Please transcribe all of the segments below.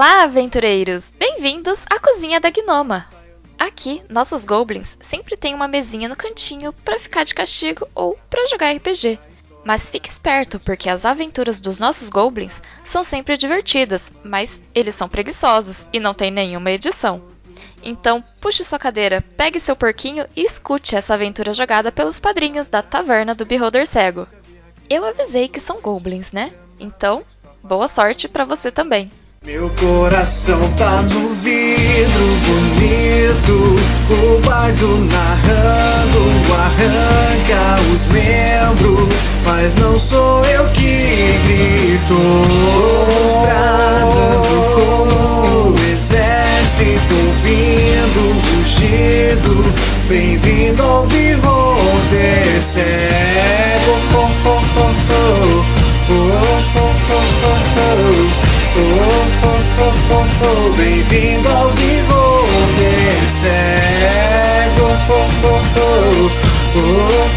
Olá, aventureiros! Bem-vindos à cozinha da Gnoma. Aqui, nossos goblins sempre têm uma mesinha no cantinho para ficar de castigo ou para jogar RPG. Mas fique esperto, porque as aventuras dos nossos goblins são sempre divertidas, mas eles são preguiçosos e não tem nenhuma edição. Então, puxe sua cadeira, pegue seu porquinho e escute essa aventura jogada pelos padrinhos da Taverna do Beholder Cego. Eu avisei que são goblins, né? Então, boa sorte para você também. Meu coração tá no vidro bonito, o bardo narrando arranca os membros, mas não sou eu que grito. Um exército vindo rugido, bem-vindo ao Beholder cego. Oh, oh, oh, bem-vindo ao Beholder cego. Oh, oh, oh, oh,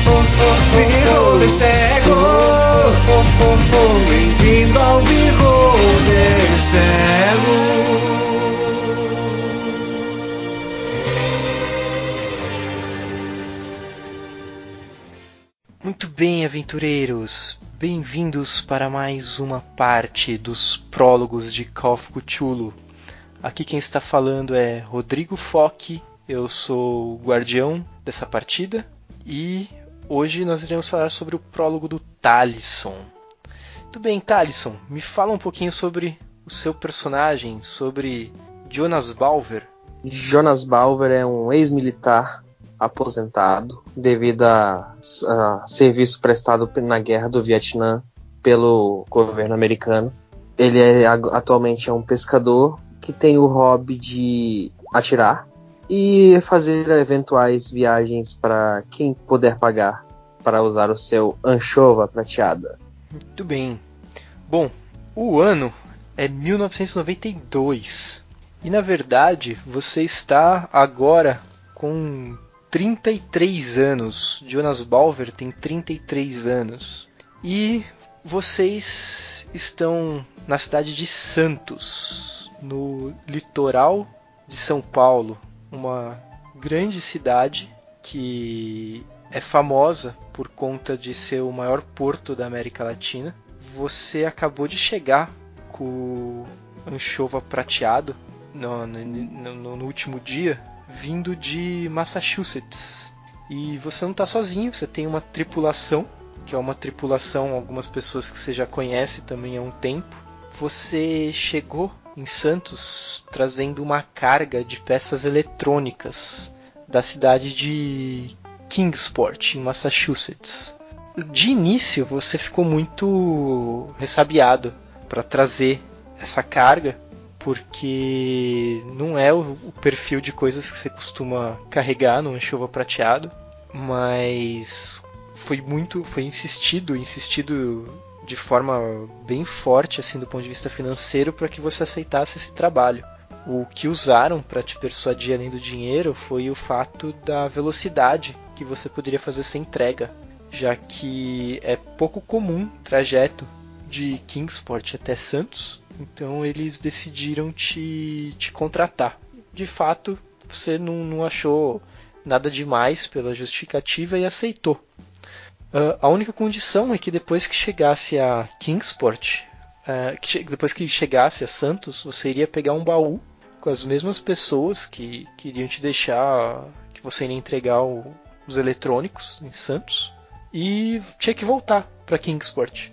oh, oh, Beholder cego. Oh, oh, oh, bem-vindo ao Beholder cego. Muito bem, aventureiros! Bem-vindos para mais uma parte dos prólogos de Cthulhu. Aqui quem está falando é Rodrigo Foque, eu sou o guardião dessa partida e hoje nós iremos falar sobre o prólogo do Talisson. Muito bem, Talisson, me fala um pouquinho sobre o seu personagem, sobre Jonas Balver. Jonas Balver é um ex-militar aposentado devido a, a, serviço prestado na guerra do Vietnã pelo governo americano. Ele é, atualmente é um pescador que tem o hobby de atirar e fazer eventuais viagens para quem puder pagar para usar o seu anchova prateada. Muito bem. Bom, o ano é 1992 e na verdade você está agora com 33 anos. Jonas Balver tem 33 anos. E vocês estão na cidade de Santos, no litoral de São Paulo, uma grande cidade que é famosa por conta de ser o maior porto da América Latina. Você acabou de chegar com anchova prateado no, no, no último dia vindo de Massachusetts. E você não está sozinho, você tem uma tripulação, que é uma tripulação, algumas pessoas que você já conhece também há um tempo. Você chegou em Santos trazendo uma carga de peças eletrônicas da cidade de Kingsport, em Massachusetts. De início você ficou muito ressabiado para trazer essa carga, porque não é o, perfil de coisas que você costuma carregar no anchova prateado, mas foi muito, foi insistido, insistido de forma bem forte assim do ponto de vista financeiro para que você aceitasse esse trabalho. O que usaram para te persuadir além do dinheiro foi o fato da velocidade que você poderia fazer essa entrega, já que é pouco comum trajeto de Kingsport até Santos, então eles decidiram te, te contratar. De fato, você não, não achou nada demais pela justificativa e aceitou. Uh, a única condição é que depois que chegasse a Kingsport, uh, que depois que chegasse a Santos, você iria pegar um baú com as mesmas pessoas que, que iriam te deixar, que você iria entregar o, os eletrônicos em Santos e tinha que voltar para Kingsport.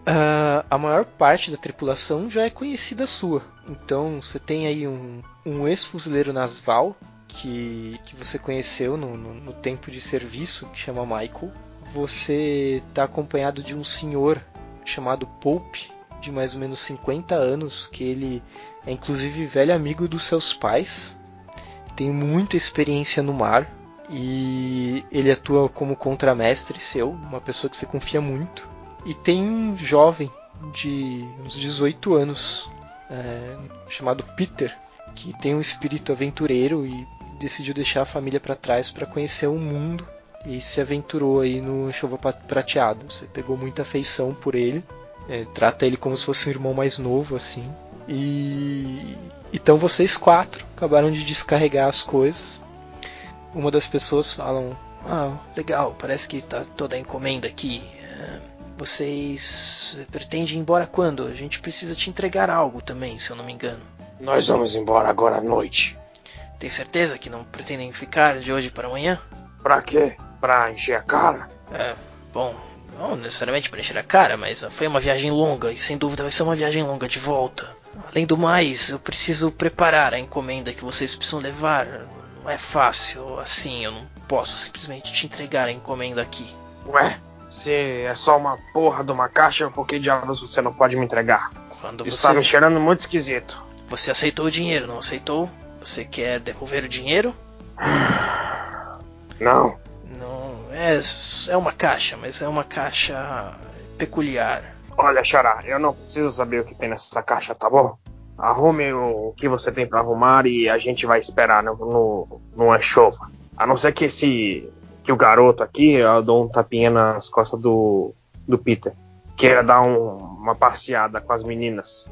Uh, a maior parte da tripulação já é conhecida sua, então você tem aí um, um ex-fuzileiro naval que, que você conheceu no, no, no tempo de serviço, que chama Michael você está acompanhado de um senhor chamado Pope, de mais ou menos 50 anos, que ele é inclusive velho amigo dos seus pais, tem muita experiência no mar e ele atua como contramestre seu, uma pessoa que você confia muito. E tem um jovem de uns 18 anos, é, chamado Peter, que tem um espírito aventureiro e decidiu deixar a família para trás para conhecer o mundo e se aventurou aí no Chuva Prateado. Você pegou muita afeição por ele, é, trata ele como se fosse um irmão mais novo, assim. E então vocês quatro acabaram de descarregar as coisas. Uma das pessoas falam: Ah, legal, parece que tá toda a encomenda aqui. É, vocês pretendem ir embora quando? A gente precisa te entregar algo também, se eu não me engano. Nós vamos embora agora à noite. Tem certeza que não pretendem ficar de hoje para amanhã? Pra quê? Pra encher a cara? É, bom, não necessariamente para encher a cara, mas foi uma viagem longa e sem dúvida vai ser uma viagem longa de volta. Além do mais, eu preciso preparar a encomenda que vocês precisam levar. Não é fácil assim, eu não posso simplesmente te entregar a encomenda aqui. Ué, se é só uma porra de uma caixa, por que diabos você não pode me entregar? Quando Isso você... tá me cheirando muito esquisito. Você aceitou o dinheiro, não aceitou? Você quer devolver o dinheiro? Não. É, é uma caixa, mas é uma caixa peculiar. Olha, Xará, eu não preciso saber o que tem nessa caixa, tá bom? Arrume o que você tem para arrumar e a gente vai esperar no, no, no anchova. A não ser que esse. que o garoto aqui, eu dou um tapinha nas costas do, do Peter, queira dar um, uma passeada com as meninas.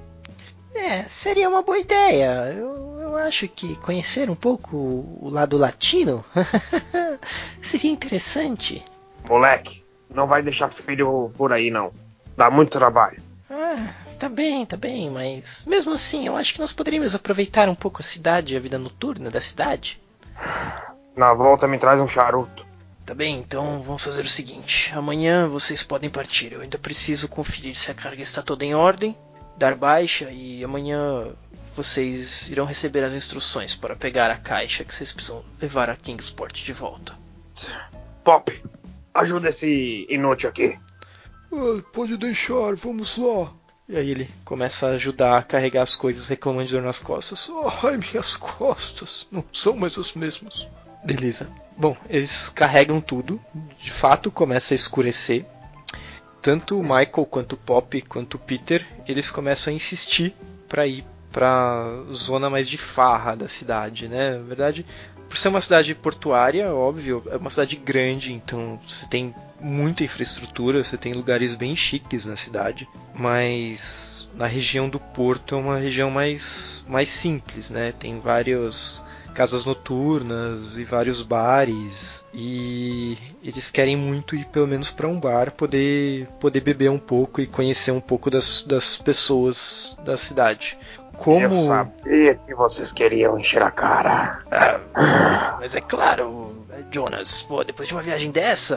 É, seria uma boa ideia. Eu, eu acho que conhecer um pouco o lado latino seria interessante. Moleque, não vai deixar filho por aí não. Dá muito trabalho. Ah, tá bem, tá bem, mas mesmo assim eu acho que nós poderíamos aproveitar um pouco a cidade, a vida noturna da cidade. Na volta me traz um charuto. Tá bem, então vamos fazer o seguinte: amanhã vocês podem partir. Eu ainda preciso conferir se a carga está toda em ordem dar baixa e amanhã vocês irão receber as instruções para pegar a caixa que vocês precisam levar a Kingsport de volta. Pop, ajuda esse inútil aqui. Pode deixar, vamos lá. E aí ele começa a ajudar a carregar as coisas, reclamando de dor nas costas. Ai, minhas costas não são mais as mesmas. Beleza. Bom, eles carregam tudo. De fato, começa a escurecer tanto o Michael quanto o Pop quanto o Peter eles começam a insistir para ir para zona mais de farra da cidade, né? Na verdade, por ser uma cidade portuária, óbvio, é uma cidade grande, então você tem muita infraestrutura, você tem lugares bem chiques na cidade, mas na região do porto é uma região mais mais simples, né? Tem vários casas noturnas e vários bares e eles querem muito ir pelo menos para um bar poder poder beber um pouco e conhecer um pouco das, das pessoas da cidade. Como eu sabia que vocês queriam encher a cara. Ah, mas é claro, Jonas, pô, depois de uma viagem dessa,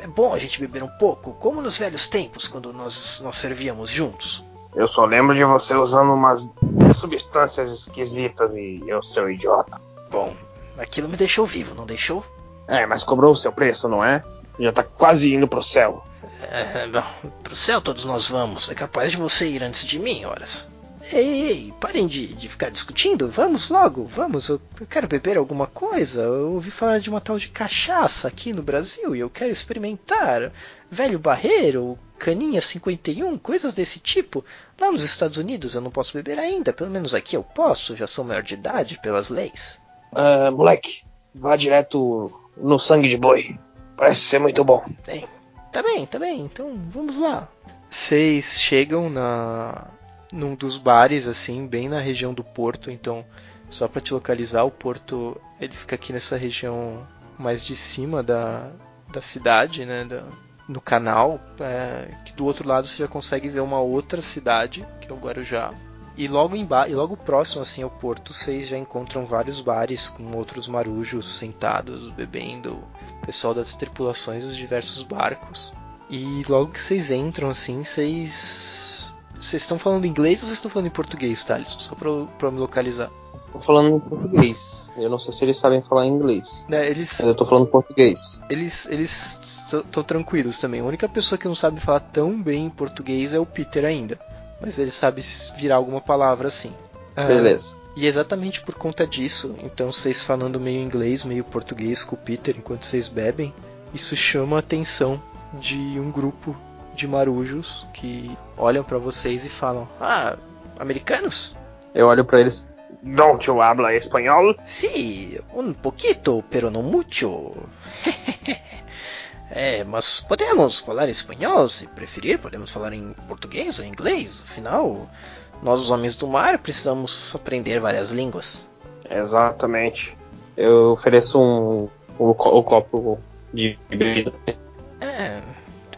é, é bom a gente beber um pouco, como nos velhos tempos quando nós nós servíamos juntos. Eu só lembro de você usando umas substâncias esquisitas e eu sou idiota. Bom, aquilo me deixou vivo, não deixou? É, mas cobrou o seu preço, não é? Já tá quase indo pro céu. É, bom, pro céu todos nós vamos. É capaz de você ir antes de mim, horas. Ei, ei, parem de, de ficar discutindo. Vamos logo, vamos. Eu, eu, quero beber alguma coisa. Eu ouvi falar de uma tal de cachaça aqui no Brasil e eu quero experimentar. Velho Barreiro, Caninha 51, coisas desse tipo. Lá nos Estados Unidos eu não posso beber ainda. Pelo menos aqui eu posso. Já sou maior de idade pelas leis. Uh, moleque, vá direto no sangue de boi. Parece ser muito bom. Bem, tá bem, tá bem. Então vamos lá. Vocês chegam na num dos bares assim, bem na região do porto, então só para te localizar, o porto ele fica aqui nessa região mais de cima da, da cidade, né, da, no canal, é, que do outro lado você já consegue ver uma outra cidade, que é o Guarujá. E logo, e logo próximo assim ao porto, vocês já encontram vários bares com outros marujos sentados, bebendo, pessoal das tripulações dos diversos barcos. E logo que vocês entram assim, vocês vocês estão falando inglês ou vocês estão falando em português, Thales? Só pra, pra me localizar. Tô falando em português. Eu não sei se eles sabem falar inglês. É, eles, Mas eu tô falando português. eles, eles estão tranquilos também. A única pessoa que não sabe falar tão bem português é o Peter ainda. Mas ele sabe virar alguma palavra assim. Ah, Beleza. E exatamente por conta disso, então vocês falando meio inglês, meio português com o Peter enquanto vocês bebem, isso chama a atenção de um grupo de marujos que olham pra vocês e falam: Ah, americanos? Eu olho pra eles. Don't you habla espanhol? Sí, un poquito, pero no mucho. é, mas podemos falar espanhol, se preferir, podemos falar em português ou inglês. Afinal, nós, os homens do mar, precisamos aprender várias línguas. Exatamente. Eu ofereço um, o, co- o copo de bebida.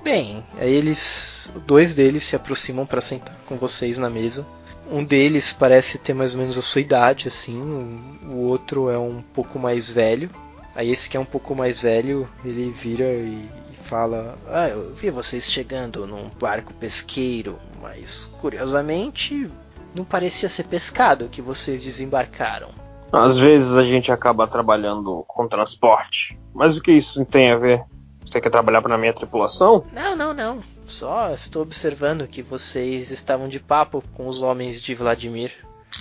Bem. Aí eles, dois deles se aproximam para sentar com vocês na mesa. Um deles parece ter mais ou menos a sua idade, assim. O, o outro é um pouco mais velho. Aí esse que é um pouco mais velho, ele vira e, e fala: Ah, eu vi vocês chegando num barco pesqueiro, mas curiosamente não parecia ser pescado que vocês desembarcaram. Às vezes a gente acaba trabalhando com transporte. Mas o que isso tem a ver? Você quer trabalhar na minha tripulação? Não, não, não. Só estou observando que vocês estavam de papo com os homens de Vladimir.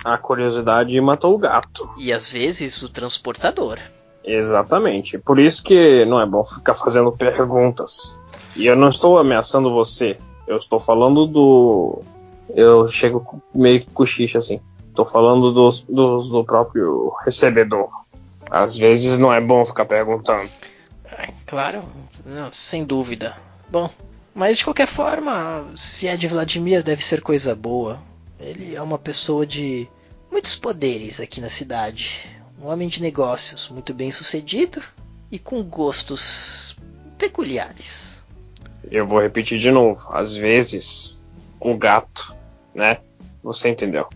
A curiosidade matou o gato. E às vezes o transportador. Exatamente. Por isso que não é bom ficar fazendo perguntas. E eu não estou ameaçando você. Eu estou falando do. Eu chego meio que cochicha assim. Estou falando dos, dos- do próprio recebedor. Às vezes não é bom ficar perguntando. Claro, não, sem dúvida. Bom, mas de qualquer forma, se é de Vladimir, deve ser coisa boa. Ele é uma pessoa de muitos poderes aqui na cidade. Um homem de negócios, muito bem sucedido e com gostos peculiares. Eu vou repetir de novo. Às vezes, o gato, né? Você entendeu?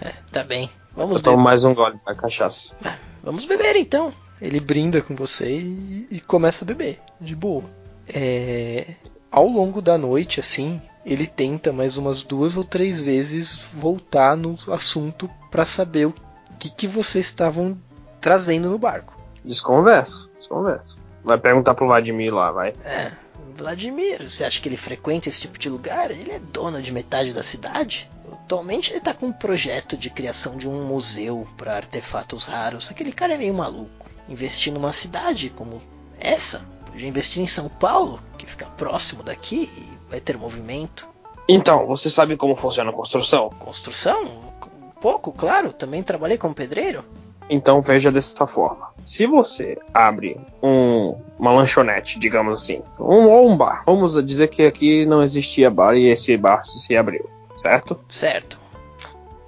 É, tá bem. Vamos Eu tomo mais um gole da cachaça. Vamos beber então. Ele brinda com você e, e começa a beber, de boa. É, ao longo da noite, assim, ele tenta mais umas duas ou três vezes voltar no assunto para saber o que, que vocês estavam trazendo no barco. Desconverso, desconverso. Vai perguntar pro Vladimir lá, vai. É, Vladimir, você acha que ele frequenta esse tipo de lugar? Ele é dono de metade da cidade. Atualmente ele tá com um projeto de criação de um museu para artefatos raros. Aquele cara é meio maluco. Investir numa cidade como essa, podia investir em São Paulo, que fica próximo daqui e vai ter movimento. Então, você sabe como funciona a construção? Construção? Um pouco, claro. Também trabalhei como pedreiro. Então veja dessa forma. Se você abre um, uma lanchonete, digamos assim, um, ou um bar, vamos dizer que aqui não existia bar e esse bar se abriu, certo? Certo.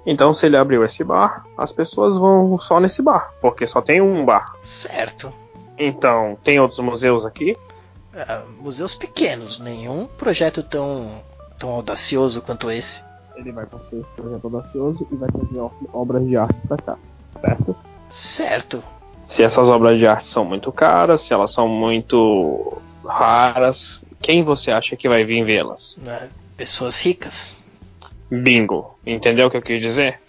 Então se ele abriu esse bar, as pessoas vão só nesse bar, porque só tem um bar. Certo. Então, tem outros museus aqui? Ah, museus pequenos, nenhum projeto tão, tão audacioso quanto esse. Ele vai construir esse projeto audacioso e vai trazer obras de arte pra cá, certo? Certo. Se essas obras de arte são muito caras, se elas são muito raras, quem você acha que vai vir vê-las? né? Pessoas ricas. Bingo. Entendeu o que eu quis dizer?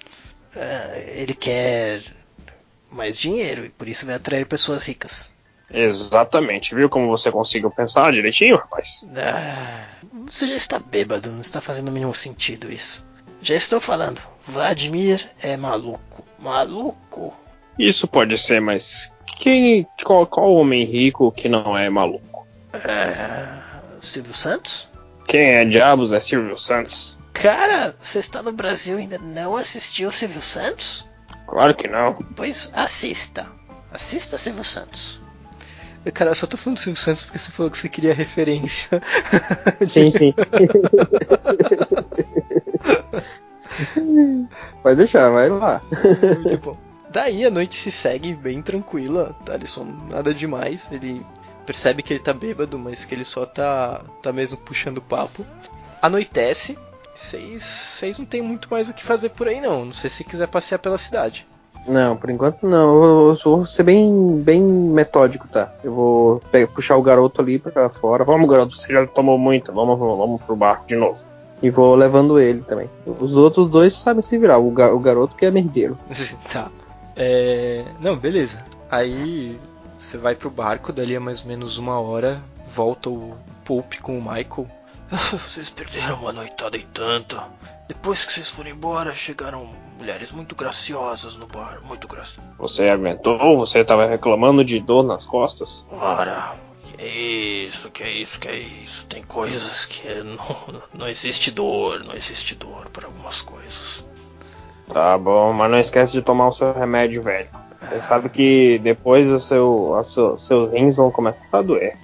Ah, ele quer mais dinheiro e por isso vai atrair pessoas ricas. Exatamente. Viu como você conseguiu pensar direitinho, rapaz? Ah, você já está bêbado, não está fazendo o mínimo sentido isso. Já estou falando, Vladimir é maluco. Maluco? Isso pode ser, mas quem, qual, qual homem rico que não é maluco? Ah, Silvio Santos? Quem é diabos é Silvio Santos? Cara, você está no Brasil e ainda não assistiu Silvio Santos? Claro que não. Pois assista. Assista Silvio Santos. Cara, eu só tô falando do Silvio Santos porque você falou que você queria referência. Sim, sim. Pode deixar, vai lá. Muito bom. Daí a noite se segue bem tranquila, tá? Ele só nada demais. Ele percebe que ele tá bêbado, mas que ele só tá, tá mesmo puxando papo. Anoitece. Vocês não tem muito mais o que fazer por aí, não. Não sei se quiser passear pela cidade. Não, por enquanto não. Eu, vou ser bem, bem metódico, tá? Eu vou pe- puxar o garoto ali pra fora. Vamos, garoto, você já tomou muito. Vamos, vamos pro barco de novo. E vou levando ele também. Os outros dois sabem se virar. O, ga- o garoto que é merdeiro. tá. É... Não, beleza. Aí você vai pro barco, dali a mais ou menos uma hora, volta o Pope com o Michael. Vocês perderam uma noitada e tanto. Depois que vocês foram embora, chegaram mulheres muito graciosas no bar, muito graciosas. Você aguentou? Você tava reclamando de dor nas costas? Ora, que é isso, que é isso, que é isso. Tem coisas que não, não existe dor, não existe dor para algumas coisas. Tá bom, mas não esquece de tomar o seu remédio, velho. Você sabe que depois o seu, a seu- seus rins vão começar a doer.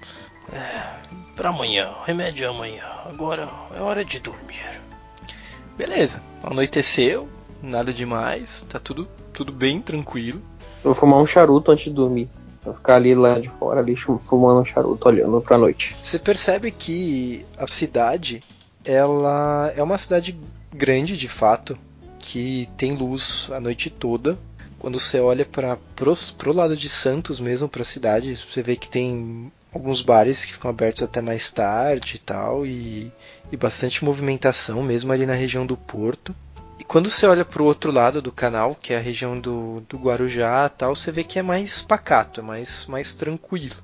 Para amanhã, remédio é amanhã. Agora é hora de dormir. Beleza, anoiteceu, nada demais, tá tudo, tudo bem tranquilo. Eu vou fumar um charuto antes de dormir. Vou ficar ali lá de fora, ali fumando um charuto, olhando pra noite. Você percebe que a cidade, ela é uma cidade grande de fato, que tem luz a noite toda. Quando você olha para pro, pro lado de Santos mesmo, para a cidade, você vê que tem alguns bares que ficam abertos até mais tarde e tal, e, e bastante movimentação mesmo ali na região do Porto. E quando você olha para o outro lado do canal, que é a região do, do Guarujá tal, você vê que é mais pacato, é mais, mais tranquilo.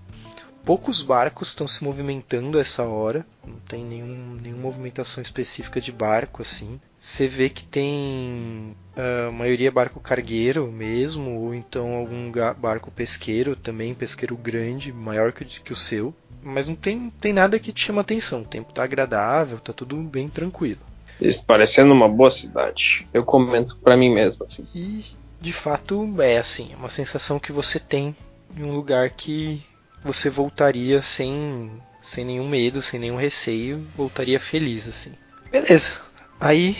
Poucos barcos estão se movimentando essa hora, não tem nenhum, nenhuma movimentação específica de barco assim. Você vê que tem ah, a maioria barco cargueiro mesmo, ou então algum barco pesqueiro também, pesqueiro grande, maior que, que o seu. Mas não tem, tem nada que te chama atenção, o tempo tá agradável, tá tudo bem tranquilo. Isso parecendo uma boa cidade. Eu comento pra mim mesmo, assim. E de fato é assim, é uma sensação que você tem em um lugar que você voltaria sem, sem nenhum medo, sem nenhum receio, voltaria feliz assim. Beleza. Aí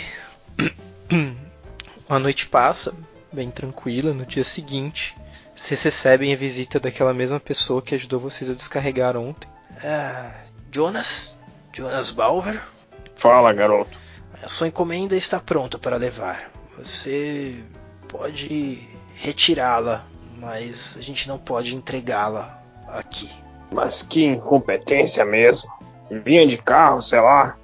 a noite passa, bem tranquila, no dia seguinte, vocês recebem a visita daquela mesma pessoa que ajudou vocês a descarregar ontem. Ah, Jonas? Jonas Balver? Fala, garoto. A sua encomenda está pronta para levar. Você pode retirá-la, mas a gente não pode entregá-la aqui. Mas que incompetência mesmo. Vinha de carro, sei lá.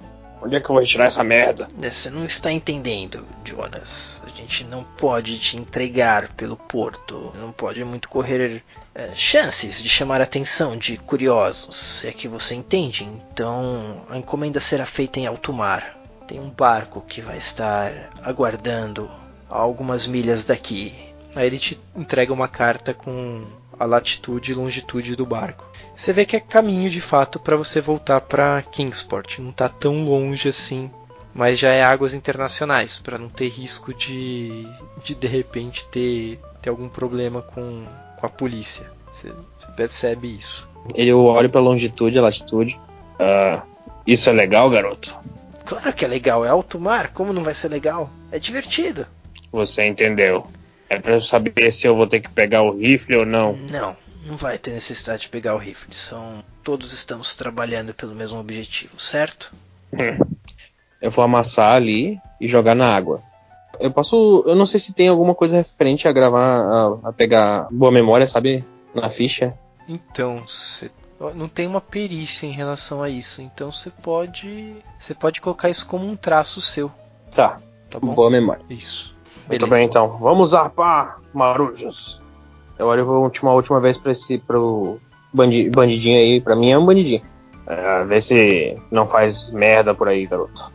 Onde é que eu vou retirar essa merda? Você não está entendendo, Jonas. A gente não pode te entregar pelo porto. Não pode muito correr eh, chances de chamar a atenção de curiosos. Se é que você entende. Então a encomenda será feita em alto mar. Tem um barco que vai estar aguardando a algumas milhas daqui. Aí ele te entrega uma carta com a latitude e longitude do barco. Você vê que é caminho de fato para você voltar para Kingsport. Não está tão longe assim, mas já é águas internacionais para não ter risco de de de repente ter, ter algum problema com, com a polícia. Você, você percebe isso. Eu olho pra longitude e latitude. Ah, isso é legal, garoto? Claro que é legal, é alto mar, como não vai ser legal? É divertido. Você entendeu. É pra eu saber se eu vou ter que pegar o rifle ou não. Não, não vai ter necessidade de pegar o rifle. São todos estamos trabalhando pelo mesmo objetivo, certo? Hum. Eu vou amassar ali e jogar na água. Eu posso. Eu não sei se tem alguma coisa referente a gravar, a, a pegar boa memória, sabe? Na ficha. Então, você não tem uma perícia em relação a isso, então você pode, você pode colocar isso como um traço seu, Tá. tá bom? Boa memória. Isso. Muito bem, então. Vamos zarpar, marujos. Eu olho uma última, última vez pra esse pro bandi, bandidinho aí. Pra mim é um bandidinho. É, vê se não faz merda por aí, garoto.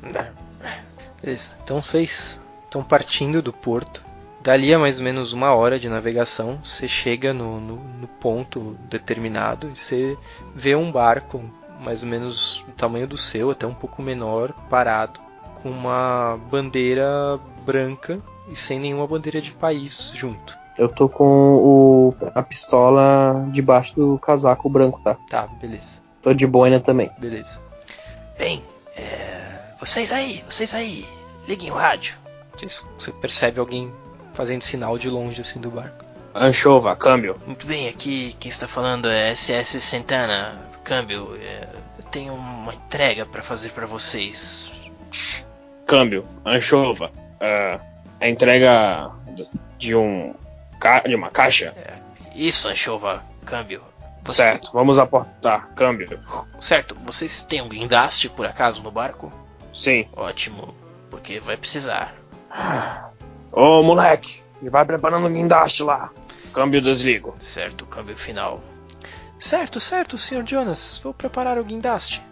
Beleza. Então vocês estão partindo do porto. Dali a mais ou menos uma hora de navegação, você chega no, no, no ponto determinado e você vê um barco mais ou menos do tamanho do seu, até um pouco menor, parado, com uma bandeira branca e sem nenhuma bandeira de país junto. Eu tô com o, a pistola debaixo do casaco branco, tá? Tá, beleza, Tô de boina também. beleza. Bem, é, vocês aí, vocês aí, liguem o rádio. Vocês- Você percebe alguém fazendo sinal de longe assim do barco. Anchova, câmbio. Muito bem, aqui quem está falando é SS Santana, câmbio. é, eu tenho uma entrega para fazer para vocês. Câmbio, anchova. É, a entrega de um de uma caixa. Isso, Anchova, câmbio. Você- Certo, vamos aportar. Câmbio. Certo, vocês têm um guindaste por acaso no barco? Sim. Ótimo, porque vai precisar. Ô moleque, vai preparando o guindaste lá. Câmbio desligo. Certo, câmbio final. Certo, certo, Sr. Jonas. Vou preparar o guindaste.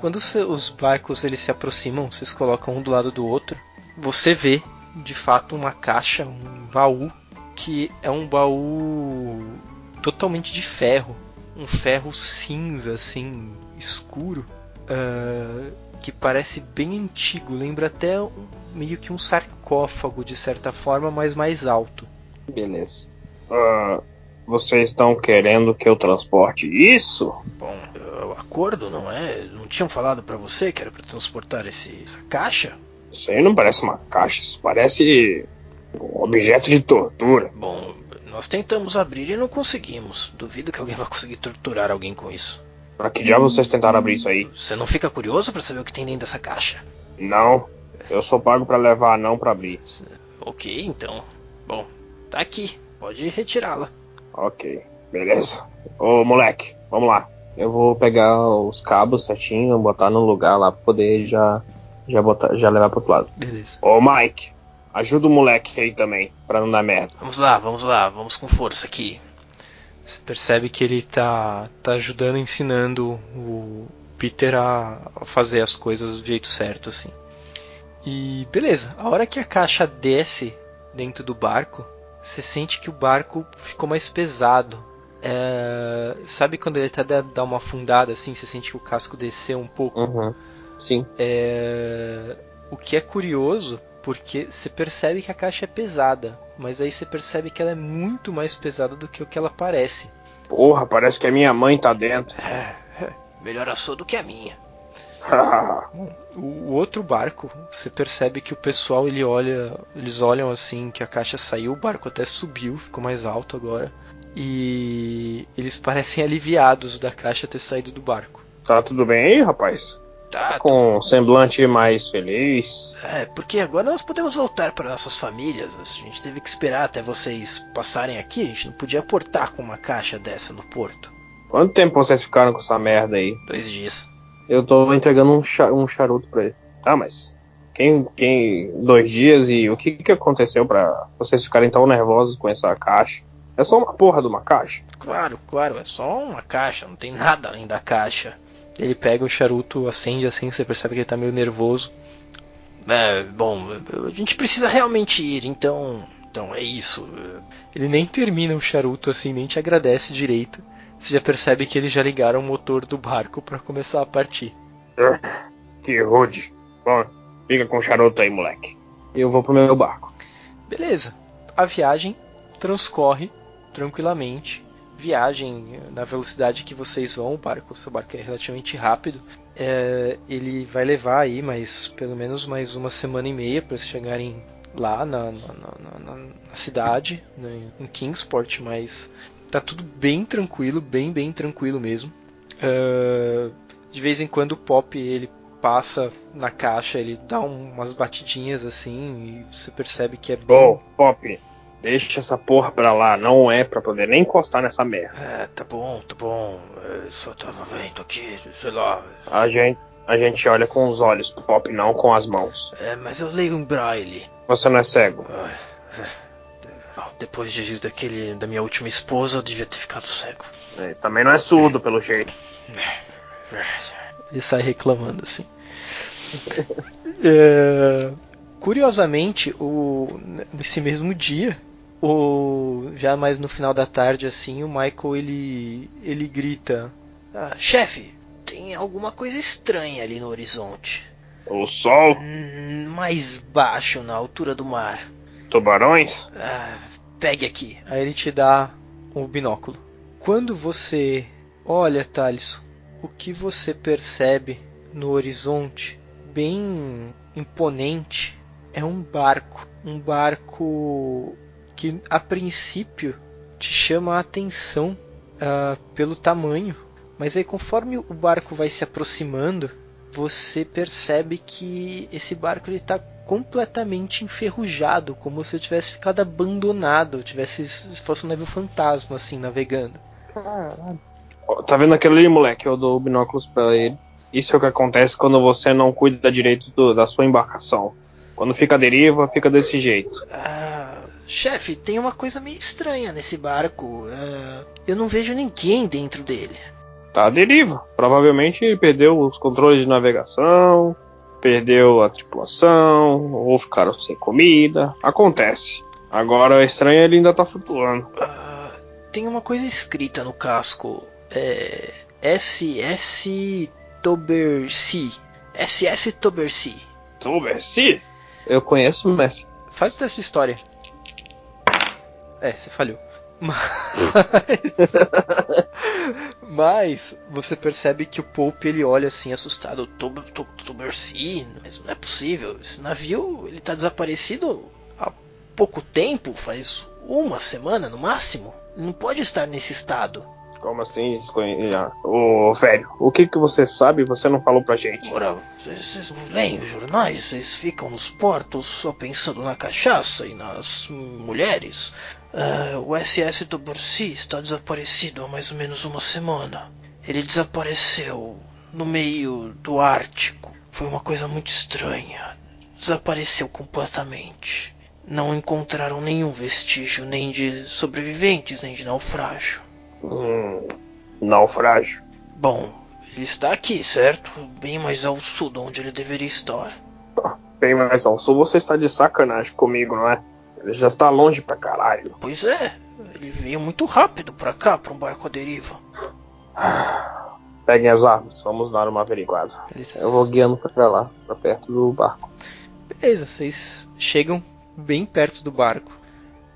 Quando os barcos eles se aproximam, vocês colocam um do lado do outro. Você vê, de fato, uma caixa, um baú, que é um baú totalmente de ferro, um ferro cinza, assim, escuro, ah, que parece bem antigo. Lembra até um- meio que um sarcófago de certa forma, mas mais alto. Beleza. Ah, vocês estão querendo que eu transporte isso? Bom, é o acordo não é? Não tinham falado para você que era para transportar esse, essa caixa? Isso aí não parece uma caixa, isso parece um objeto de tortura. Bom, nós tentamos abrir e não conseguimos. Duvido que alguém vai conseguir torturar alguém com isso. Pra que diabo vocês tentaram abrir isso aí? Você não fica curioso para saber o que tem dentro dessa caixa? Não. Eu sou pago pra levar, não pra abrir. Ok, então. Bom, tá aqui. Pode retirá-la. Ok, beleza. Ô moleque, vamos lá. Eu vou pegar os cabos certinho, botar no lugar lá pra poder já, já, botar, já levar pro outro lado. Beleza. Ô Mike, ajuda o moleque aí também, pra não dar merda. Vamos lá, vamos lá, vamos com força aqui. Você percebe que ele tá, tá ajudando, ensinando o Peter a, a fazer as coisas do jeito certo, assim. E beleza, a hora que a caixa desce dentro do barco, você sente que o barco ficou mais pesado. É, sabe quando ele até dá dá uma afundada assim, você sente que o casco desceu um pouco? Uhum. Sim. É, o que é curioso, porque você percebe que a caixa é pesada, mas aí você percebe que ela é muito mais pesada do que o que ela parece. Porra, parece que a minha mãe tá dentro. Melhor a sua do que a minha. O, o outro barco, você percebe que o pessoal ele olha, eles olham assim que a caixa saiu, o barco até subiu, ficou mais alto agora. E eles parecem aliviados da caixa ter saído do barco. tá tudo bem aí, rapaz? Tá, Com um semblante mais feliz. É, porque agora nós podemos voltar para nossas famílias. A gente teve que esperar até vocês passarem aqui. A gente não podia aportar com uma caixa dessa no porto. Quanto tempo vocês ficaram com essa merda aí? Dois dias. Eu tô entregando um, cha- um charuto pra ele. Ah, mas quem, quem dois dias e o que que aconteceu pra vocês ficarem tão nervosos com essa caixa? É só uma porra de uma caixa. Claro, claro, é só uma caixa, não tem nada além da caixa. Ele pega o charuto, acende assim, você percebe que ele tá meio nervoso. É, bom, a gente precisa realmente ir, então. Então é isso. Ele nem termina o charuto assim, nem te agradece direito. Você já percebe que eles já ligaram o motor do barco para começar a partir. Que rude. Bom, fica com o charuto aí, moleque. Eu vou pro meu barco. Beleza. A viagem transcorre tranquilamente. Viagem na velocidade que vocês vão, o barco, o seu barco é relativamente rápido. É, ele vai levar aí mais pelo menos mais uma semana e meia para chegarem lá na, na, na- na- cidade, né, em Kingsport, mas tá tudo bem tranquilo, bem bem tranquilo mesmo. É, de vez em quando o Pop ele passa na caixa, ele dá um- umas batidinhas assim e você percebe que é bem Ô, Pop, deixa essa porra pra lá. Não é pra poder nem encostar nessa merda. É, tá bom, tá bom. Eu só tava vendo aqui, sei lá. A gente, a gente olha com os olhos, Pop, não com as mãos. É, mas eu leio um braille. Você não é cego. É. Bom, Depois de, daquele, da minha última esposa, eu devia ter ficado cego. É, também não é surdo, pelo jeito. Ele sai reclamando assim. É, curiosamente, o, nesse mesmo dia, o, já mais no final da tarde, assim, o Michael ele, ele grita: Ah, chefe, tem alguma coisa estranha ali no horizonte. O sol, Hum, mais baixo, na altura do mar. tubarões, Ah, pegue aqui. Aí ele te dá o binóculo. Quando você olha, Thales, o que você percebe no horizonte, bem imponente, é um barco. Um barco que a princípio te chama a atenção uh, pelo tamanho, mas aí conforme o barco vai se aproximando, você percebe que esse barco ele está completamente enferrujado, como se tivesse ficado abandonado, tivesse se fosse um navio fantasma assim navegando. Caralho. Tá vendo aquele ali, moleque? Eu dou binóculos para ele. Isso é o que acontece quando você não cuida direito do, da sua embarcação. Quando fica a deriva, fica desse jeito. Ah, chefe, tem uma coisa meio estranha nesse barco. Ah, eu não vejo ninguém dentro dele. Tá a deriva. Provavelmente ele perdeu os controles de navegação, perdeu a tripulação, ou ficaram sem comida. Acontece. Agora o estranho ele ainda tá flutuando. Ah, tem uma coisa escrita no casco. É. SS Tobersi. SS Tobersi. Tobersi? Eu conheço o Messi. Faz o teste de história. É, você falhou. Mas... Mas você percebe que o Pope ele olha assim assustado. Tobersi, mas não é possível. Esse navio ele tá desaparecido há pouco tempo, faz uma semana no máximo. Não pode estar nesse estado. Como assim? Ô, velho, o que que você sabe e você não falou pra gente? Ora, vocês leem os jornais, vocês ficam nos portos só pensando na cachaça e nas mulheres. Uh, o SS do Borsi está desaparecido há mais ou menos uma semana. Ele desapareceu no meio do Ártico. Foi uma coisa muito estranha. Desapareceu completamente. Não encontraram nenhum vestígio nem de sobreviventes, nem de naufrágio. Hum, naufrágio. Bom, ele está aqui, certo? Bem mais ao sul de onde ele deveria estar. Bem mais ao sul, você está de sacanagem comigo, não é? Ele já está longe pra caralho. Pois é, ele veio muito rápido pra cá, pra um barco à deriva. Peguem as armas, vamos dar uma averiguada. Eu vou guiando pra lá, pra perto do barco. Beleza, vocês chegam bem perto do barco.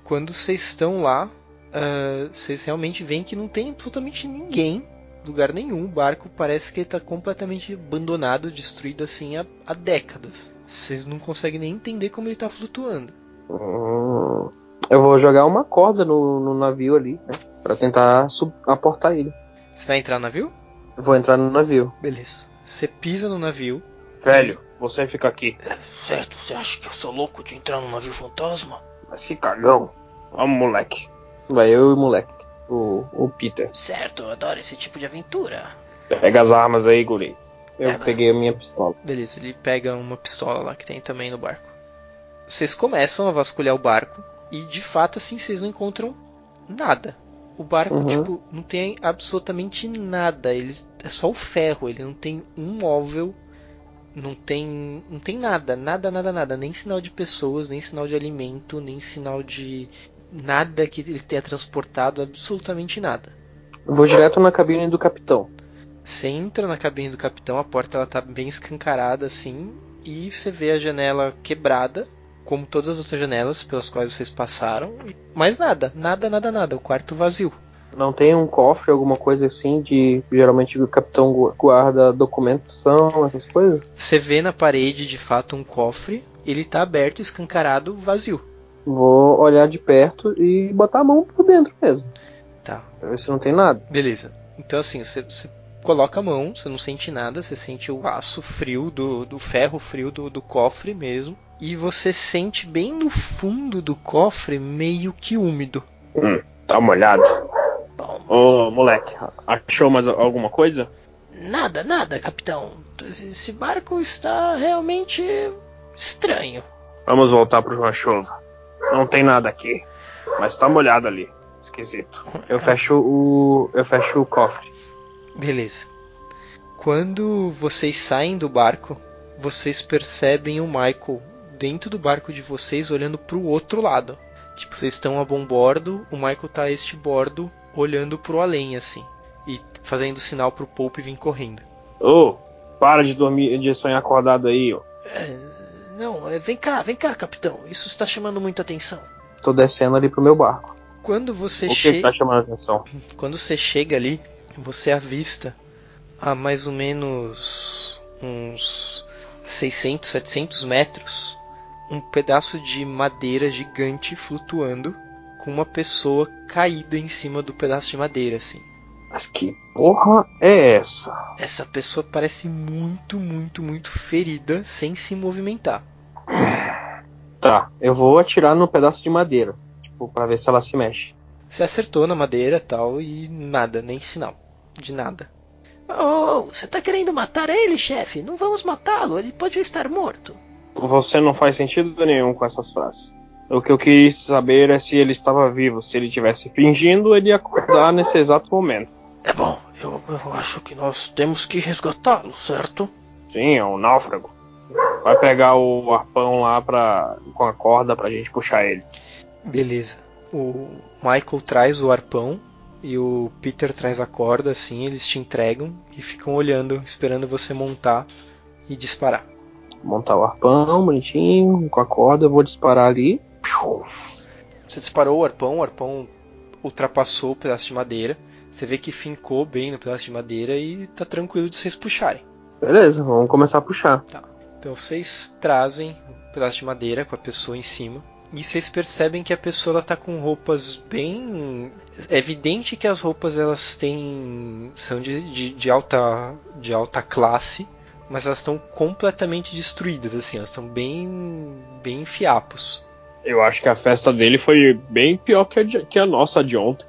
Quando vocês estão lá, uh, vocês realmente veem que não tem absolutamente ninguém, lugar nenhum. O barco parece que está completamente abandonado, destruído assim há, há décadas. Vocês não conseguem nem entender como ele está flutuando. Hum, eu vou jogar uma corda no, no navio ali, né? Pra tentar aportar ele. Você vai entrar no navio? Vou entrar no navio. Beleza. Você pisa no navio. Velho, você fica aqui. É, certo, você acha que eu sou louco de entrar no navio fantasma? Mas que cagão. Vamos, moleque. Vai eu e o moleque. O, o Peter. Certo, eu adoro esse tipo de aventura. Pega as armas aí, guri. Eu é, peguei a minha pistola. Beleza, ele pega uma pistola lá que tem também no barco. Vocês começam a vasculhar o barco e de fato assim vocês não encontram nada. O barco uhum. tipo não tem absolutamente nada, ele é só o ferro, ele não tem um móvel, não tem não tem nada, nada, nada, nada, nem sinal de pessoas, nem sinal de alimento, nem sinal de nada que ele tenha transportado, absolutamente nada. Vou direto na cabine do capitão. Você entra na cabine do capitão, a porta ela tá bem escancarada assim, e você vê a janela quebrada, como todas as outras janelas pelas quais vocês passaram, mais nada, nada, nada, nada, o quarto vazio. Não tem um cofre, alguma coisa assim de geralmente o capitão guarda documentação, essas coisas? Você vê na parede de fato um cofre, ele tá aberto, escancarado, vazio. Vou olhar de perto e botar a mão por dentro mesmo. Tá. Pra ver se não tem nada. Beleza. Então assim, você, você coloca a mão, você não sente nada, você sente o aço frio do, do ferro frio do, do cofre mesmo. E você sente bem no fundo do cofre meio que úmido. Hum, tá molhado. Bom, Ô, moleque, achou mais alguma coisa? Nada, nada, capitão. Esse barco está realmente estranho. Vamos voltar pro João Chuva. Não tem nada aqui. Mas tá molhado ali. Esquisito. Eu fecho o. Eu fecho o cofre. Beleza. Quando vocês saem do barco, vocês percebem o Michael dentro do barco de vocês olhando para o outro lado. Tipo, vocês estão a bom bordo, o Michael tá a este bordo olhando pro além assim e fazendo sinal pro Pope vir correndo. Ô, oh, para de dormir, de sonhar acordado aí, ó. É, não, é, vem cá, vem cá, capitão. Isso está chamando muita atenção. tô descendo ali pro meu barco. Quando você O que, que chega. tá chamando a atenção? Quando você chega ali, você avista a mais ou menos uns 600, 700 metros um pedaço de madeira gigante flutuando com uma pessoa caída em cima do pedaço de madeira, assim. Mas que porra é essa? Essa pessoa parece muito, muito, muito ferida sem se movimentar. Tá, eu vou atirar no pedaço de madeira. Tipo, pra ver se ela se mexe. Você acertou na madeira tal e nada, nem sinal de nada. Oh, você tá querendo matar ele, chefe? Não vamos matá-lo, ele pode estar morto. Você não faz sentido nenhum com essas frases. O que eu quis saber é se ele estava vivo. Se ele estivesse fingindo, ele ia acordar nesse exato momento. É bom, eu, eu acho que nós temos que resgatá-lo, certo? Sim, é um náufrago. Vai pegar o arpão lá pra, com a corda pra gente puxar ele. Beleza. O Michael traz o arpão e o Peter traz a corda, assim, eles te entregam e ficam olhando, esperando você montar e disparar. Montar o arpão bonitinho, com a corda, eu vou disparar ali. Você disparou o arpão, o arpão ultrapassou o pedaço de madeira. Você vê que fincou bem no pedaço de madeira e tá tranquilo de vocês puxarem. Beleza, vamos começar a puxar. Então vocês trazem o pedaço de madeira com a pessoa em cima. E vocês percebem que a pessoa ela tá com roupas bem. É evidente que as roupas elas têm. são de, de, de alta, de alta classe, mas elas estão completamente destruídas, assim, elas estão bem. bem em fiapos. Eu acho que a festa dele foi bem pior que a, de- que a nossa de ontem.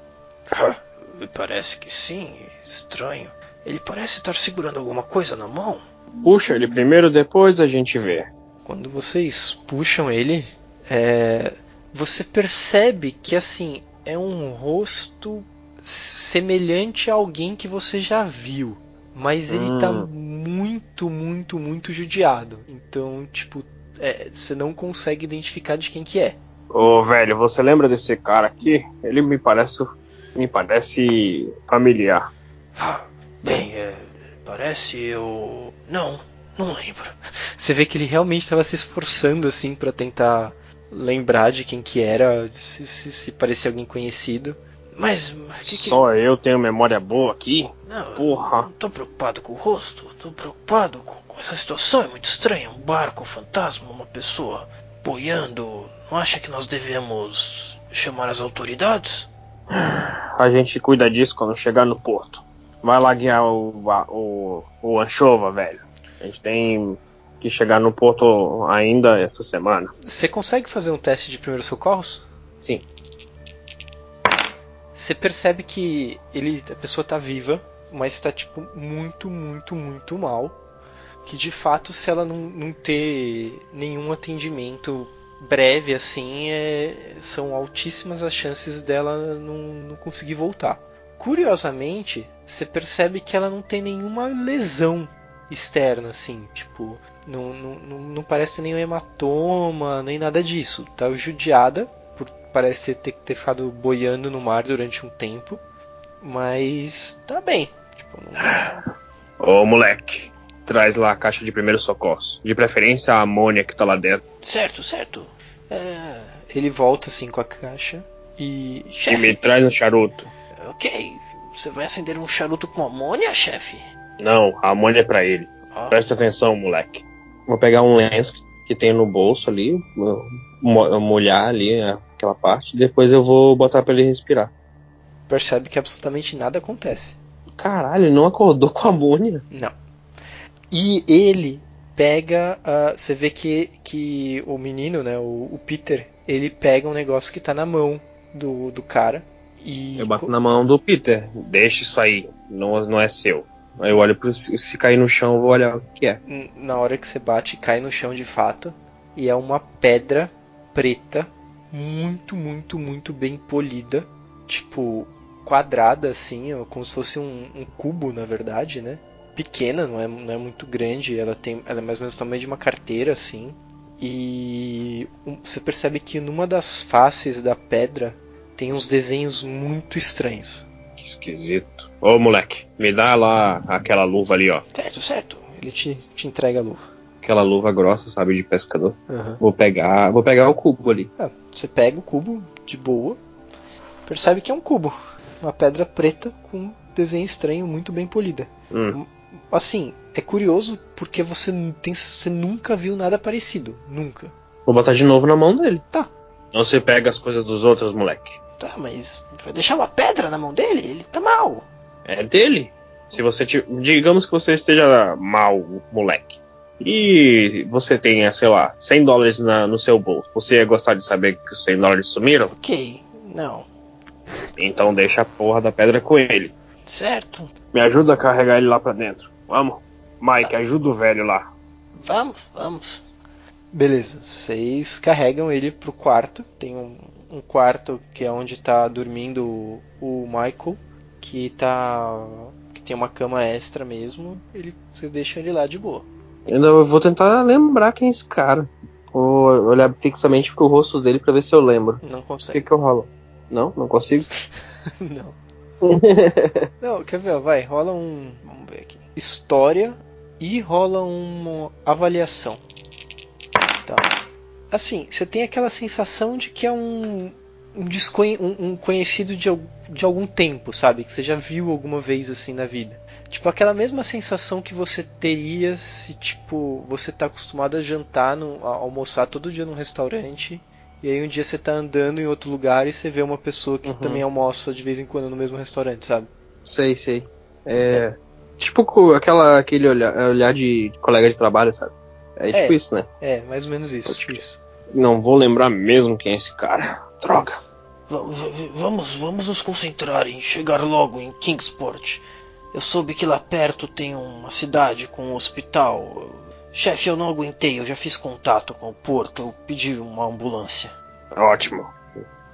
Parece que sim, estranho. Ele parece estar segurando alguma coisa na mão. Puxa ele primeiro, depois a gente vê. Quando vocês puxam ele, é, você percebe que assim é um rosto semelhante a alguém que você já viu, mas ele tá Hum. muito, muito, muito judiado. Então, tipo, é, você não consegue identificar de quem que é. Ô velho, você lembra desse cara aqui? Ele me parece. me parece familiar. Ah, bem, é, parece eu. Não, não lembro. Você vê que ele realmente estava se esforçando assim para tentar lembrar de quem que era, se, se, se parecia alguém conhecido. Mas. Que que... Só eu tenho memória boa aqui? Não, Porra. não tô preocupado com o rosto, tô preocupado com, com essa situação, é muito estranha. Um barco, um fantasma, uma pessoa boiando. Não acha que nós devemos chamar as autoridades? A gente cuida disso quando chegar no porto. Vai lá guiar o, a- o, o Anchova, velho. A gente tem que chegar no porto ainda essa semana. Você consegue fazer um teste de primeiros socorros? Sim. Você percebe que ele, a pessoa tá viva, mas está tipo muito, muito, muito mal. Que de fato, se ela não, não ter nenhum atendimento breve assim, é- são altíssimas as chances dela não, não conseguir voltar. Curiosamente, você percebe que ela não tem nenhuma lesão externa, assim, tipo, não, não, não, parece nenhum hematoma, nem nada disso. Tá judiada, por parece ter, ter ficado boiando no mar durante um tempo, mas tá bem. Tipo, não- Ô moleque, traz lá a caixa de primeiros socorros. De preferência a amônia que tá lá dentro. Certo, certo. É. Ele volta assim com a caixa e E me Chefe, traz um charuto. ok. Você vai acender um charuto com amônia, chefe? Não, a amônia é pra ele. Ah, Presta atenção, moleque. Vou pegar um lenço que tem no bolso ali, mo- molhar ali aquela parte, depois eu vou botar pra ele respirar. percebe que absolutamente nada acontece. Caralho, ele não acordou com a amônia. Não. E ele pega. ah, você vê que, que o menino, né, o, o Peter, ele pega um negócio que tá na mão do, do cara. E Eu bato na mão do Peter. Deixa isso aí. Não, não é seu. Aí eu olho pro. Se cair no chão, eu vou olhar o que é. na hora que você bate, cai no chão de fato. E é uma pedra preta, muito, muito, muito bem polida. Tipo, quadrada assim, ó, como se fosse um, um cubo, na verdade, né? Pequena, não é, não é muito grande. Ela, tem, ela é mais ou menos o tamanho de uma carteira, assim. E um- você percebe que numa das faces da pedra tem uns desenhos muito estranhos. Que esquisito. Ô moleque, me dá lá aquela luva ali, ó. certo, certo. Ele te, te entrega a luva. aquela luva grossa, sabe, de pescador. Aham. Vou pegar, vou pegar o cubo ali. Ah, você pega o cubo de boa, percebe que é um cubo, uma pedra preta com um desenho estranho muito bem polida. Hum. Assim, é curioso porque você, não tem, você nunca viu nada parecido, nunca. Vou botar de novo na mão dele. Tá. Não se pega as coisas dos outros, moleque. Tá, mas vai deixar uma pedra na mão dele? Ele tá mal. É dele. Se você digamos que você esteja mal, moleque. E você tenha, sei lá, 100 dólares na- no seu bolso. Você ia gostar de saber que os 100 dólares sumiram? Ok, não. Então deixa a porra da pedra com ele. Certo. Me ajuda a carregar ele lá pra dentro. Vamos? Mike, ajuda o velho lá. Vamos, vamos. Beleza, vocês carregam ele pro quarto. Tem um, um quarto que é onde tá dormindo o, o Michael, que tá. que tem uma cama extra mesmo. Ele, vocês deixam ele lá de boa. Ainda vou tentar lembrar quem é esse cara. Vou olhar fixamente pro rosto dele pra ver se eu lembro. Não O que que eu rolo? Não? Não consigo? Não. Não, quer ver? Vai, rola um. Vamos ver aqui. História e rola uma avaliação. Tá. Assim, você tem aquela sensação de que é um. Um, um, um conhecido de, de algum tempo, sabe? Que você já viu alguma vez assim na vida. Tipo, aquela mesma sensação que você teria se, tipo, você tá acostumado a jantar, no, a almoçar todo dia num restaurante. E aí um dia você tá andando em outro lugar e você vê uma pessoa que Uhum. também almoça de vez em quando no mesmo restaurante, sabe? Sei, sei. É. Tipo co- aquela, aquele olhar, olhar de, colega de trabalho, sabe? É tipo É. isso, né? É, mais ou menos isso. Crer. isso. Não vou lembrar mesmo quem é esse cara. Droga. Va- va- Vamos, vamos nos concentrar em chegar logo em Kingsport. Eu soube que lá perto tem uma cidade com um hospital. Chefe, eu não aguentei, eu já fiz contato com o porto, eu pedi uma ambulância. Ótimo.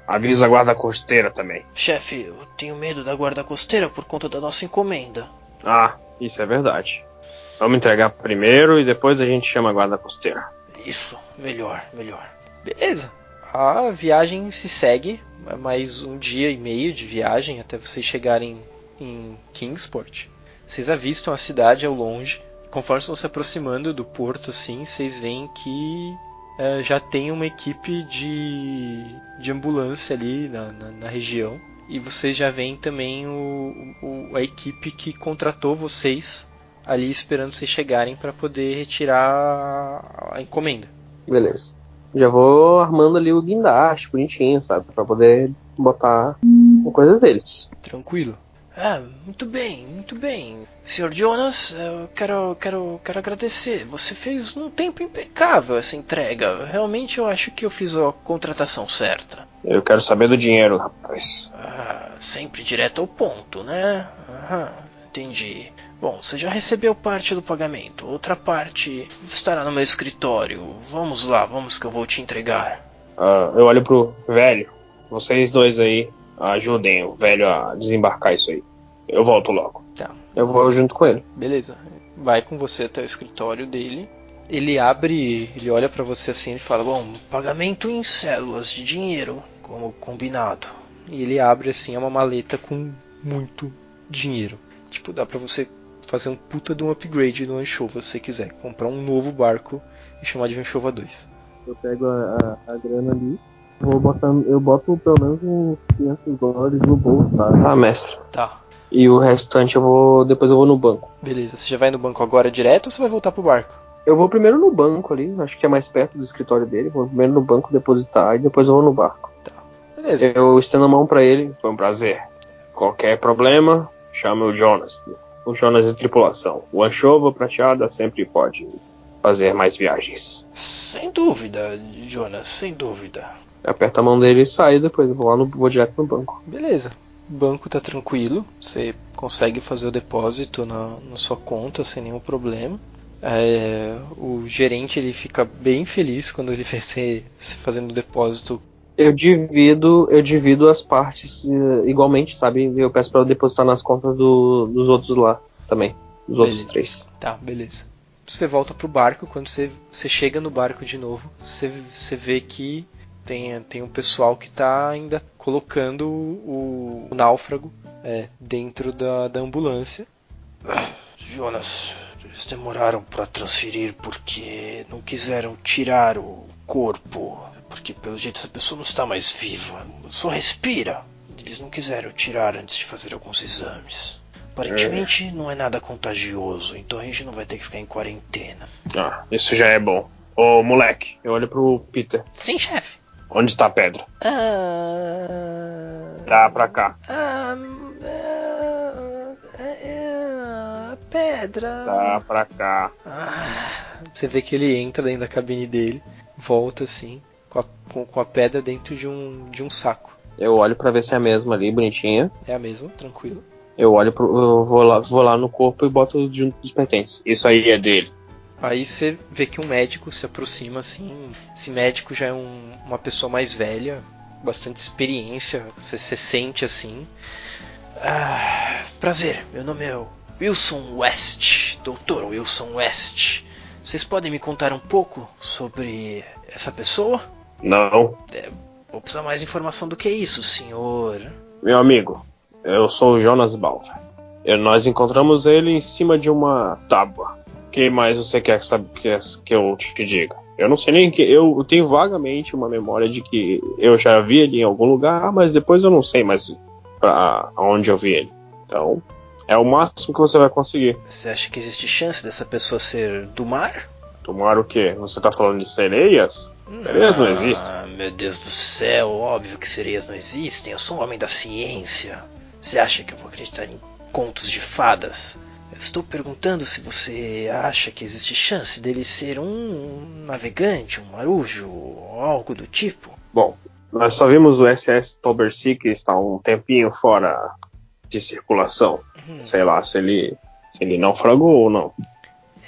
Avisa a guarda costeira também. Chefe, eu tenho medo da guarda costeira por conta da nossa encomenda. Ah, isso é verdade. Vamos entregar primeiro e depois a gente chama a guarda costeira. Isso, melhor, melhor. Beleza. A viagem se segue. é Mais um dia e meio de viagem até vocês chegarem em Kingsport. Vocês avistam a cidade ao longe. Conforme estão se aproximando do porto, assim, vocês veem que eh, já tem uma equipe de, de ambulância ali na, na, na região. E vocês já veem também o, o- a equipe que contratou vocês ali esperando vocês chegarem para poder retirar a encomenda. Beleza. Já vou armando ali o guindaste, bonitinho, sabe? Pra poder botar uma coisa deles. Tranquilo. Ah, muito bem, muito bem. Sr. Jonas, eu quero, quero, quero agradecer. Você fez num tempo impecável essa entrega. Realmente eu acho que eu fiz a contratação certa. Eu quero saber do dinheiro, rapaz. Ah, sempre direto ao ponto, né? Aham, entendi. Bom, você já recebeu parte do pagamento. Outra parte estará no meu escritório. Vamos lá, vamos que eu vou te entregar. Ah, eu olho pro velho. Vocês dois aí ajudem o velho a desembarcar isso aí. Eu volto logo. Tá. Eu vou junto com ele. Beleza. Vai com você até o escritório dele. Ele abre, ele olha pra você assim e fala: "Bom, Pagamento em células de dinheiro, como combinado. E ele abre assim é uma maleta com muito dinheiro. Tipo, dá pra você fazer um puta de um upgrade no Anchova se você quiser. Comprar um novo barco e chamar de Anchova 2. Eu pego a, a, a grana ali. Vou botando, eu boto pelo menos uns 500 dólares no bolso, tá? Ah, mestre. Tá. E o restante eu vou. Depois eu vou no banco. Beleza. Você já vai no banco agora direto ou você vai voltar pro barco? Eu vou primeiro no banco ali, acho que é mais perto do escritório dele. Vou primeiro no banco depositar e depois eu vou no barco. Beleza. Eu estendo a mão pra ele. Foi um prazer. Qualquer problema, chame o Jonas. O Jonas de tripulação. O Anchova Prateada sempre pode fazer mais viagens. Sem dúvida, Jonas, sem dúvida. Aperta a mão dele e sai, depois eu vou lá no. vou direto no banco. Beleza. O banco tá tranquilo. Você consegue fazer o depósito na, na sua conta sem nenhum problema. É, o gerente ele fica bem feliz quando ele vê você fazendo o depósito. Eu divido, eu divido as partes eh, igualmente, sabe? Eu peço pra eu depositar nas contas do- dos outros lá também. Dos outros Beleza. três. Tá, beleza. Você volta pro barco. Quando você, você chega no barco de novo, você, você vê que tem, tem um pessoal que tá ainda colocando o, o náufrago é, dentro da, da ambulância. Jonas, Eles demoraram para transferir porque não quiseram tirar o corpo. Porque pelo jeito essa pessoa não está mais viva. Só respira. Eles não quiseram tirar antes de fazer alguns exames. Aparentemente não é nada contagioso, então a gente não vai ter que ficar em quarentena. Ah, isso já é bom. Ô, moleque, eu olho pro Peter. Sim, chefe. Onde está a pedra? Ah. Dá pra cá. Ah. ah, ah, pedra. Dá pra cá. Ah, Você vê que ele entra dentro da cabine dele, volta assim, com a, com, com a pedra dentro de um, de um saco. Eu olho pra ver se é a mesma ali, bonitinha. É a mesma, tranquilo. Eu olho pro. Eu vou lá, vou lá no corpo e boto junto dos pertences. Isso aí é dele. Aí você vê que um médico se aproxima assim. Esse médico já é um- uma pessoa mais velha, bastante experiência. Você se sente assim. ah, prazer, meu nome é Wilson West, Dr. Wilson West. Vocês podem me contar um pouco sobre essa pessoa? Não. Vou precisar mais informação do que isso, senhor. Meu amigo, eu sou o Jonas. Eu- nós encontramos ele em cima de uma tábua. O que mais você quer saber que, que eu te diga? Eu não sei nem que. Eu tenho vagamente uma memória de que eu já vi ele em algum lugar, mas depois eu não sei mais pra onde eu vi ele. Então, é o máximo que você vai conseguir. Você acha que existe chance dessa pessoa ser do mar? Tomar o quê? Você tá falando de sereias? Sereias não existem. Ah, meu Deus do céu, óbvio que sereias não existem. Eu sou um homem da ciência. Você acha que eu vou acreditar em contos de fadas? Eu estou perguntando se você acha que existe chance dele ser um navegante, um marujo, algo do tipo. Bom, nós só vimos o SS Tobersea que está um tempinho fora de circulação. Hum, Sei lá se ele, se ele naufragou ou não.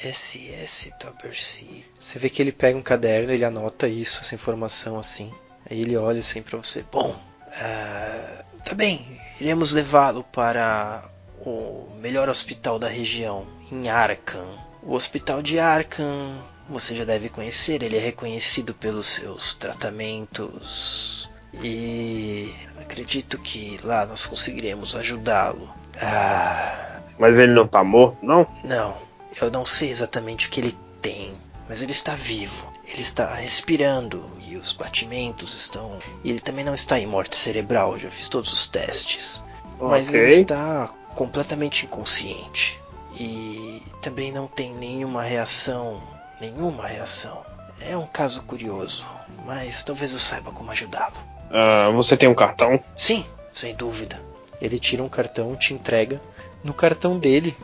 SS Tobersea. Você vê que ele pega um caderno, ele anota isso, essa informação assim. Aí ele olha assim pra você. Bom, ah, tá bem. Iremos levá-lo para o melhor hospital da região, em Arkham. O hospital de Arkham, você já deve conhecer, ele é reconhecido pelos seus tratamentos. E acredito que lá nós conseguiremos ajudá-lo. Ah, Mas ele não tá morto, não? não, eu não sei exatamente o que ele tem, mas ele está vivo. Ele está respirando e os batimentos estão. E ele também não está em morte cerebral, já fiz todos os testes. Mas Ok. ele está completamente inconsciente. E também não tem nenhuma reação. Nenhuma reação. É um caso curioso, mas talvez eu saiba como ajudá-lo. Ah, você tem um cartão? Sim, sem dúvida. Ele tira um cartão, te entrega. No cartão dele,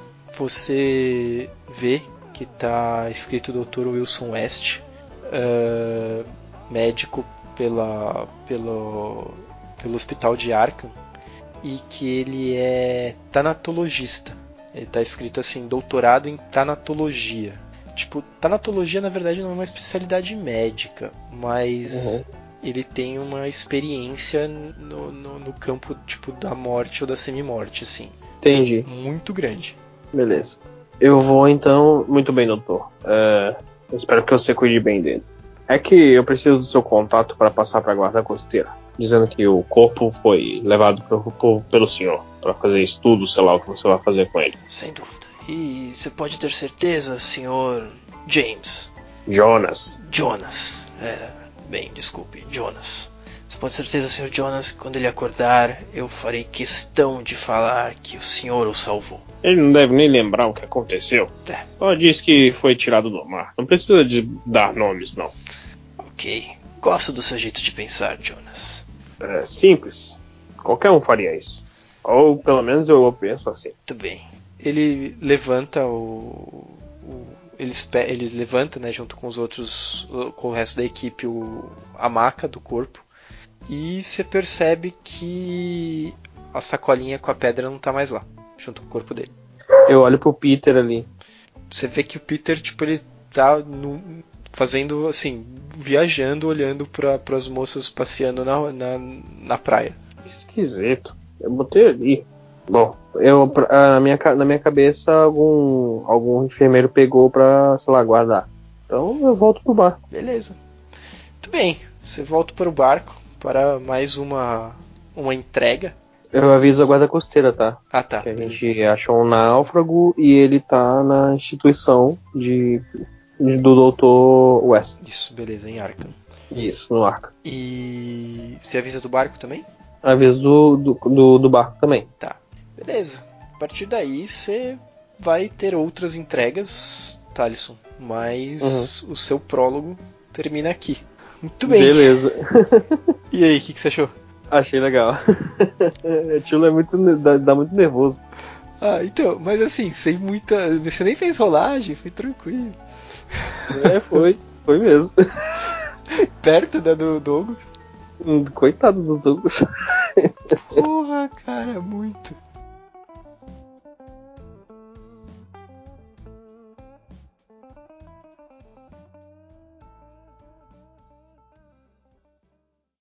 você vê que tá escrito Dr. Wilson West, ah, médico pela, pelo, pelo hospital de Arkham, e que ele é tanatologista. Ele tá escrito assim, doutorado em tanatologia. Tipo, tanatologia na verdade não é uma especialidade médica, mas ele tem uma experiência no, no, no campo tipo da morte ou da semi-morte, assim, Entendi. muito grande. Beleza. Eu vou então. Muito bem, doutor. É, eu espero que você cuide bem dele. É que eu preciso do seu contato para passar para a guarda costeira, dizendo que o corpo foi levado pro- pro- pelo senhor para fazer estudo, sei lá o que você vai fazer com ele. Sem dúvida. E você pode ter certeza, senhor James. Jonas. Jonas. É, bem, desculpe, Jonas. Você pode ter certeza, senhor Jonas, quando ele acordar, eu farei questão de falar que o senhor o salvou. Ele não deve nem lembrar o que aconteceu. É. Só diz que foi tirado do mar. Não precisa de dar nomes, não. Ok. Gosto do seu jeito de pensar, Jonas. É simples. Qualquer um faria isso. Ou pelo menos eu penso assim. Muito bem. Ele levanta o, o ele, ele levanta, né, junto com os outros, com o resto da equipe, o, a maca do corpo. E você percebe que a sacolinha com a pedra não tá mais lá, junto com o corpo dele. Eu olho pro Peter ali. Você vê que o Peter, tipo, ele tá no- fazendo assim, viajando, olhando para as moças passeando na, na, na praia. Esquisito. Eu botei ali. Bom, eu na minha, na minha cabeça algum algum enfermeiro pegou pra, sei lá, guardar. Então eu volto pro bar. Beleza. Muito bem. Você volta para o barco para mais uma uma entrega. Eu aviso a guarda costeira, tá? Ah, tá. Que a gente achou um náufrago e ele tá na instituição de, de- do Dr. West. Isso, beleza, em Arkham. Isso, no arco. E você avisa do barco também? Aviso do, do, do, do barco também. Tá. Beleza. A partir daí você vai ter outras entregas, Thalisson. Mas o seu prólogo termina aqui. Muito bem. Beleza. E aí, o que, que você achou? Achei legal. Tilo é muito, dá, dá muito nervoso. Ah, então, mas assim, sem muita. Você nem fez rolagem, foi tranquilo. É, foi. Foi mesmo. Perto da do Douglas. Coitado do Douglas. Porra, cara, muito.